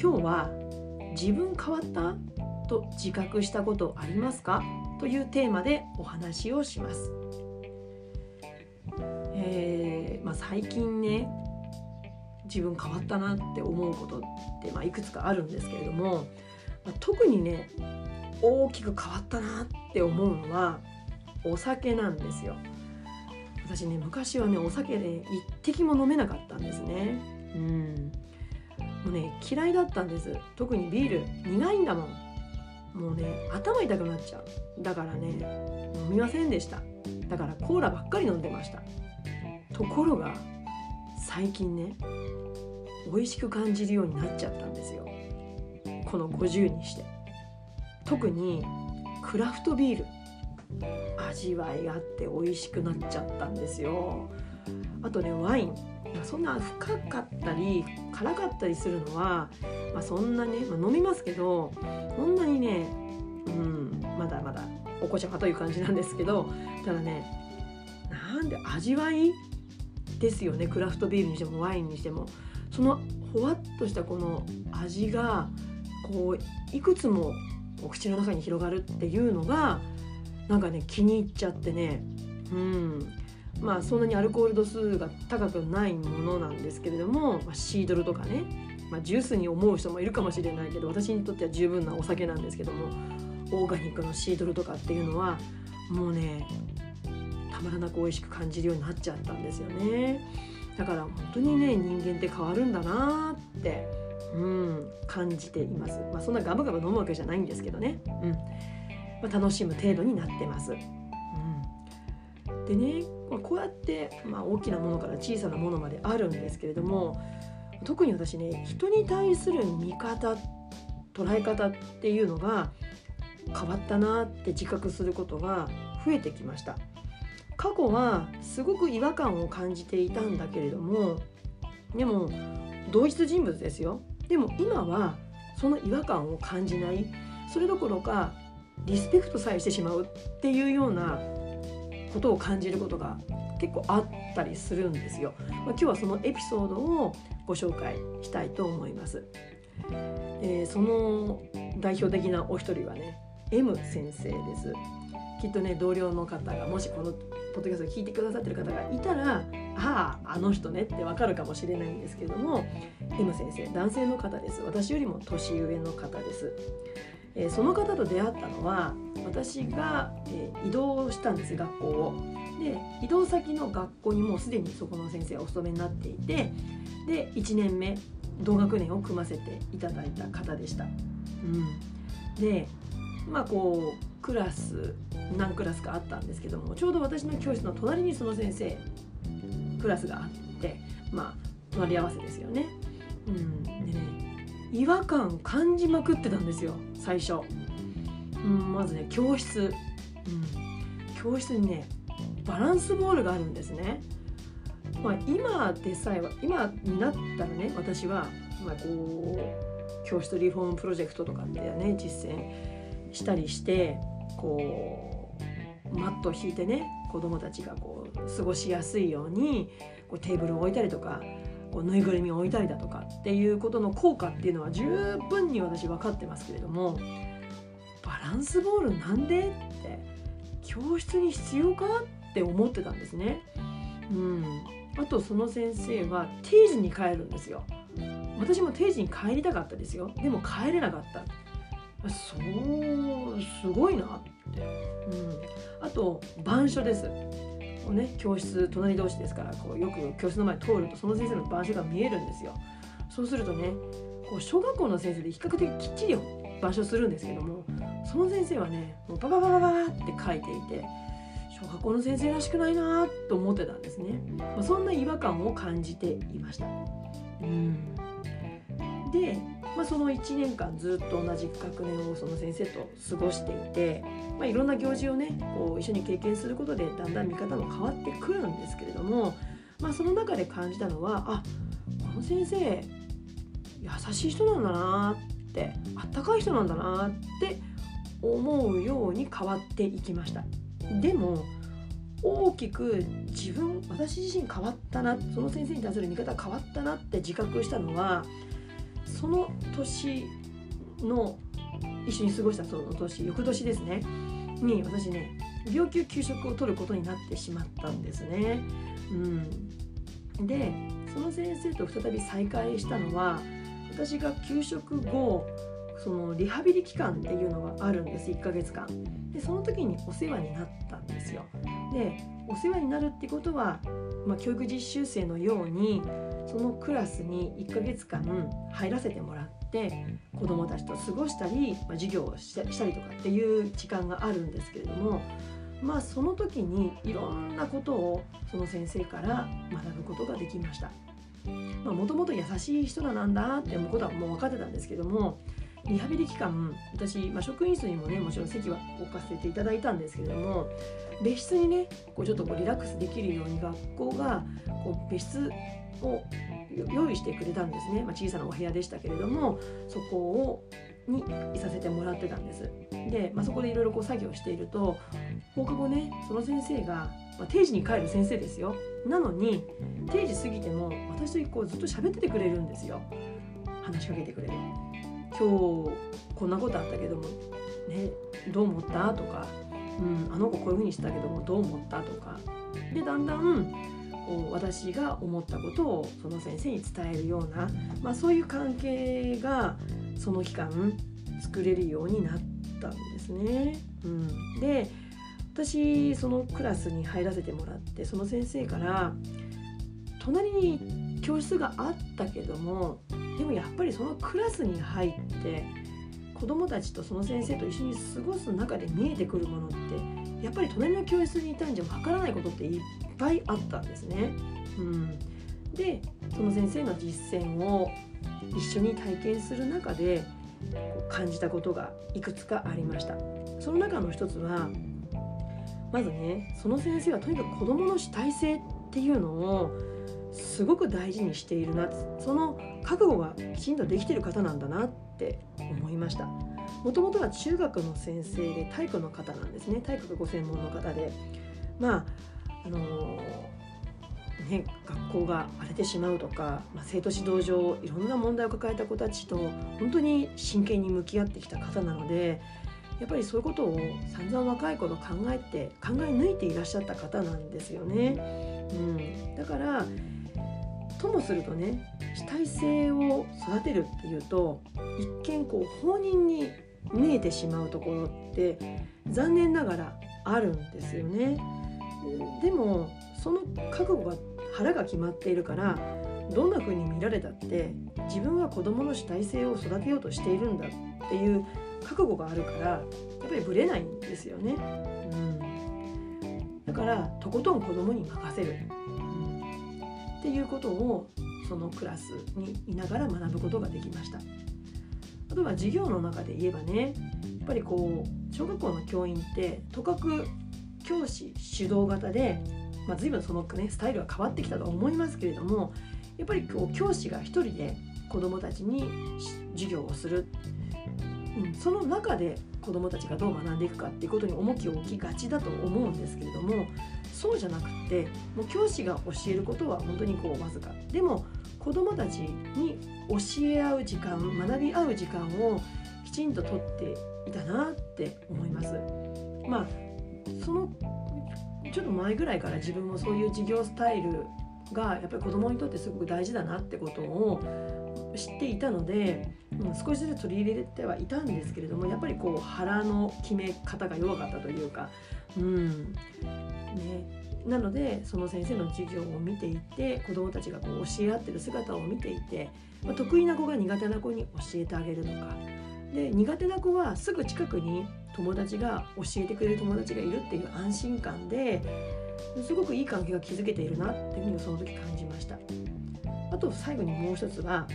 今日は自分変わったと自覚したことありますか？というテーマでお話をします。えーまあ、最近ね自分変わったなって思うことって、まあ、いくつかあるんですけれども、まあ、特にね大きく変わったなって思うのはお酒なんですよ。私ね昔はねお酒で、ね、一滴も飲めなかったんですね。うん。もうね嫌いだったんです。特にビール苦いんだもん。もうね頭痛くなっちゃう。だからね飲みませんでした。だからコーラばっかり飲んでました。ところが最近ね美味しく感じるようになっちゃったんですよ。この50にして。特にクラフトビール。味わいがあって美味しくなっちゃったんですよ。あとねワイン。まあそんな深かったり辛かったりするのは、まあ、そんなね、まあ、飲みますけどそんなにねうんまだまだお子ちゃまという感じなんですけどただねなんで味わいですよね。クラフトビールにしてもワインにしても。そのほわっとしたこの味がこういくつもお口の中に広がるっていうのがなんかね気に入っちゃってね。うん。まあそんなにアルコール度数が高くないものなんですけれども、まあ、シードルとかね、まあ、ジュースに思う人もいるかもしれないけど私にとっては十分なお酒なんですけどもオーガニックのシードルとかっていうのはもうねたまらなく美味しく感じるようになっちゃったんですよね。だから本当にね人間って変わるんだなってうん感じています、まあ、そんなガブガブ飲むわけじゃないんですけどね、うん。まあ、楽しむ程度になってます、でねこうやって、まあ、大きなものから小さなものまであるんですけれども特に私ね人に対する見方捉え方っていうのが変わったなって自覚することが増えてきました。過去はすごく違和感を感じていたんだけれどもでも同一人物ですよ。でも今はその違和感を感じない。それどころかリスペクトさえしてしまうっていうようなことを感じることが結構あったりするんですよ。まあ、今日はそのエピソードをご紹介したいと思います。えー、その代表的なお一人はね M 先生です。きっとね同僚の方がもしこのポッドキャストを聞いてくださってる方がいたらあああの人ねってわかるかもしれないんですけども M 先生男性の方です私よりも年上の方です、え、その方と出会ったのは私が、え、移動したんです学校を。で移動先の学校にもうすでにそこの先生お勤めになっていてで1年目同学年を組ませていただいた方でした、うん、でまあこうクラス何クラスかあったんですけどもちょうど私の教室の隣にその先生クラスがあってまあ隣り合わせですよね。うん、違和感感じまくってたんですよ最初。うん、まずね教室、うん、教室にねバランスボールがあるんですね。まあ、今でさえは今になったらね私は、まあ、こう教室リフォームプロジェクトとかってね実践したりしてこうマットを引いてね子どもたちがこう過ごしやすいようにこうテーブルを置いたりとかこうぬいぐるみを置いたりだとかっていうことの効果っていうのは十分に私分かってますけれどもバランスボールなんでって教室に必要かって思ってたんですね。うん、あとその先生は定時に帰るんですよ。私も定時に帰りたかったですよ。でも帰れなかった。そうすごいなって、うん、あと板書ですこう、ね、教室隣同士ですからこうよく教室の前通るとその先生の板書が見えるんですよ。そうするとねこう小学校の先生で比較的きっちり板書するんですけどもその先生はねもうバババババって書いていて小学校の先生らしくないなと思ってたんですね、まあ、そんな違和感を感じていました。うん。で、まあ、その1年間ずっと同じ学年をその先生と過ごしていて、まあ、いろんな行事をねこう一緒に経験することでだんだん見方も変わってくるんですけれども、まあ、その中で感じたのはあこの先生優しい人なんだなってあったかい人なんだなって思うように変わっていきました。でも大きく自分私自身変わったなその先生に対する見方変わったなって自覚したのはその年の一緒に過ごしたその年翌年ですね。に私ね病休休職を取ることになってしまったんですね。うん、でその先生と再び再会したのは私が休職後そのリハビリ期間っていうのがあるんです1ヶ月間。でその時にお世話になったんですよ。でお世話になるってことは、まあ、教育実習生のようにそのクラスに1ヶ月間入らせてもらって子どもたちと過ごしたり、まあ、授業をしたりとかっていう時間があるんですけれどもまあその時にいろんなことをその先生から学ぶことができました。もともと優しい人だなんだってことはもう分かってたんですけどもリハビリ期間私、まあ、職員室にもねもちろん席は置かせていただいたんですけれども別室にねこうちょっとこうリラックスできるように学校がこう別室を用意してくれたんですね、まあ、小さなお部屋でしたけれどもそこをにいさせてもらってたんです。で、まあ、そこでいろいろ作業していると放課後ねその先生が、まあ、定時に帰る先生ですよ。なのに定時過ぎても私とこうずっと喋っててくれるんですよ。話しかけてくれる。今日こんなことあったけどもねどう思った？とか、うん、あの子こういうふうにしたけどもどう思った？とか。でだんだんこう私が思ったことをその先生に伝えるような、まあ、そういう関係がその期間作れるようになったんですね。うん、で私そのクラスに入らせてもらってその先生から隣に教室があったけどもでもやっぱりそのクラスに入って子どもたちとその先生と一緒に過ごす中で見えてくるものってやっぱり隣の教室にいたんじゃわからないことっていっぱいあったんですね。うん、でその先生の実践を一緒に体験する中で感じたことがいくつかありました。その中の一つはまずねその先生はとにかく子どもの主体性っていうのをすごく大事にしているなその覚悟がきちんとできてる方なんだなって思いました。もともとは中学の先生で体育の方なんですね。体育がご専門の方で。まああのー、ね、学校が荒れてしまうとか、まあ、生徒指導上いろんな問題を抱えた子たちと本当に真剣に向き合ってきた方なのでやっぱりそういうことを散々若い頃考えて考え抜いていらっしゃった方なんですよね。うん、だからともするとね主体性を育てるっていうと一見こう放任に見えてしまうところって残念ながらあるんですよね。でもその覚悟が腹が決まっているからどんな風に見られたって自分は子どもの主体性を育てようとしているんだっていう覚悟があるからやっぱりぶれないんですよね。うん、だからとことん子どもに任せる。っていうことをそのクラスにいながら学ぶことができました。あとは授業の中で言えばねやっぱりこう小学校の教員ってとかく教師主導型で、まあ、随分その、ね、スタイルは変わってきたと思いますけれどもやっぱりこう教師が一人で子どもたちに授業をする、うん、その中で子どもたちがどう学んでいくかっていうことに重きを置きがちだと思うんですけれどもそうじゃなくってもう教師が教えることは本当にこうわずかでも子どもたちに教え合う時間学び合う時間をきちんととっていたなって思います。まあそのちょっと前ぐらいから自分もそういう授業スタイルがやっぱり子どもにとってすごく大事だなってことを知っていたので、うん、少しずつ取り入れてはいたんですけれどもやっぱりこう腹の決め方が弱かったというか、うん。ね、なのでその先生の授業を見ていて子どもたちがこう教え合ってる姿を見ていて、まあ、得意な子が苦手な子に教えてあげるとか。で苦手な子はすぐ近くに友達が教えてくれる友達がいるっていう安心感ですごくいい関係が築けているなっていうふうにその時感じました。あと最後にもう一つは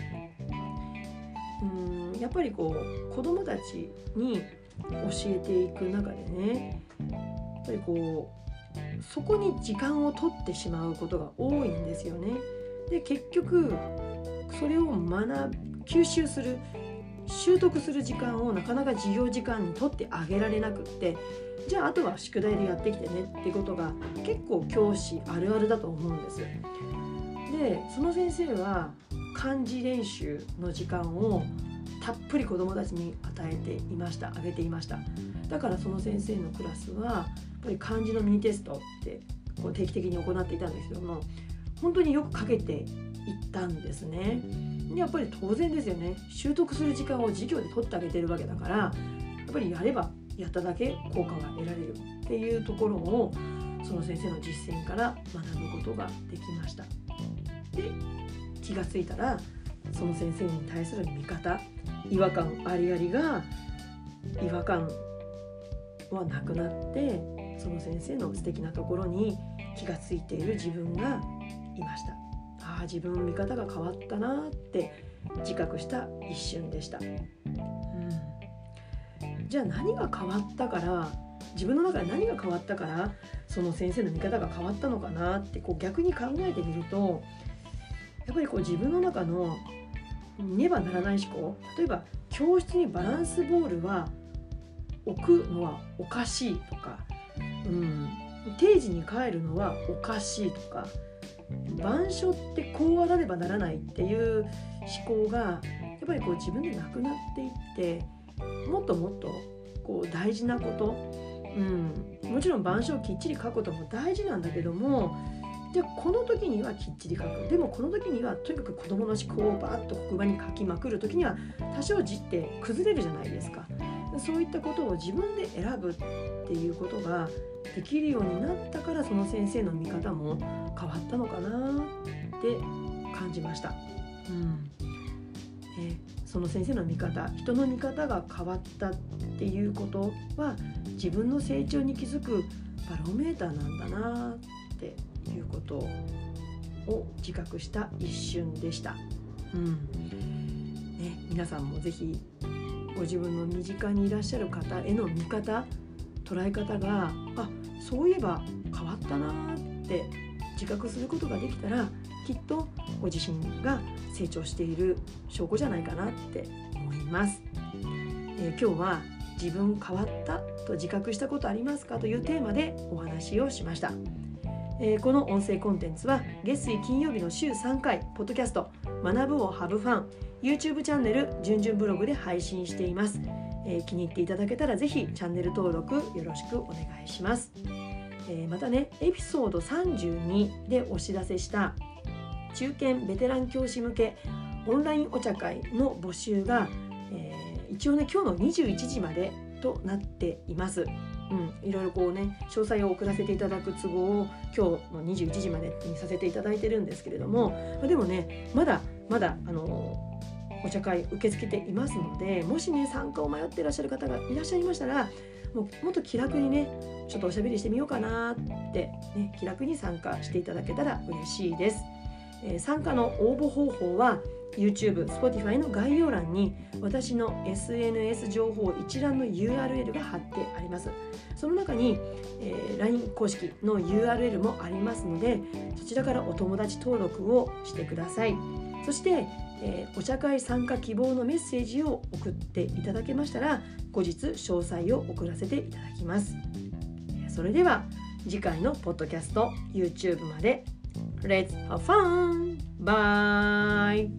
うんやっぱりこう子どもたちに教えていく中でねやっぱりこうそこに時間を取ってしまうことが多いんですよね。で結局それを学吸収する習得する時間をなかなか授業時間に取ってあげられなくってじゃああとは宿題でやってきてねってことが結構教師あるあるだと思うんです。でその先生は漢字練習の時間をたっぷり子どもたちに与えていましたあげていました。だからその先生のクラスはやっぱり漢字のミニテストってこう定期的に行っていたんですけども本当によくかけていったんですね。やっぱり当然ですよね。習得する時間を授業で取ってあげてるわけだからやっぱりやればやっただけ効果が得られるっていうところをその先生の実践から学ぶことができました。で気が付いたらその先生に対する見方違和感ありありが違和感はなくなってその先生の素敵なところに気が付いている自分がいました。ああ自分の見方が変わったなって自覚した一瞬でした、うん、じゃあ何が変わったから自分の中で何が変わったからその先生の見方が変わったのかなってこう逆に考えてみるとやっぱりこう自分の中のねばならない思考。例えば教室にバランスボールは置くのはおかしいとか、うん、定時に帰るのはおかしいとか板書ってこうあらねばならないっていう思考がやっぱりこう自分でなくなっていってもっともっとこう大事なこと、うん、もちろん板書をきっちり書くことも大事なんだけどもでこの時にはきっちり書く。でもこの時にはとにかく子どもの思考をバーッと黒板に書きまくる時には多少字って崩れるじゃないですか。そういったことを自分で選ぶっていうことができるようになったからその先生の見方も変わったのかなって感じました。うん。えその先生の見方人の見方が変わったっていうことは自分の成長に気づくバロメーターなんだなっていうことを自覚した一瞬でした。うんね、皆さんも是非ご自分の身近にいらっしゃる方への見方捉え方があそういえば変わったなって自覚することができたらきっとご自身が成長している証拠じゃないかなって思います。えー、今日は自分変わったと自覚したことありますかというテーマでお話をしました。えー、この音声コンテンツは月水金曜日の週3回ポッドキャスト学ぶをハブファン YouTube チャンネルじゅんじゅんブログで配信しています、えー、気に入っていただけたらぜひチャンネル登録よろしくお願いします、えー、またねエピソード32でお知らせした中堅ベテラン教師向けオンラインお茶会の募集が、え一応ね今日の21時までとなっています。うん、いろいろこうね詳細を送らせていただく都合を今日の21時までにさせていただいてるんですけれども、ま、でもねまだまだあのお茶会受け付けていますのでもしね参加を迷ってらっしゃる方がいらっしゃいましたらもうもっと気楽にねちょっとおしゃべりしてみようかなって、ね、気楽に参加していただけたら嬉しいです。参加の応募方法は YouTube、Spotify の概要欄に私の SNS 情報一覧の URL が貼ってあります。その中に、えー、LINE 公式の URL もありますので、そちらからお友達登録をしてください。そして、えー、お茶会参加希望のメッセージを送っていただけましたら、後日詳細を送らせていただきます。それでは次回のポッドキャスト YouTube まで Let's have fun! Bye!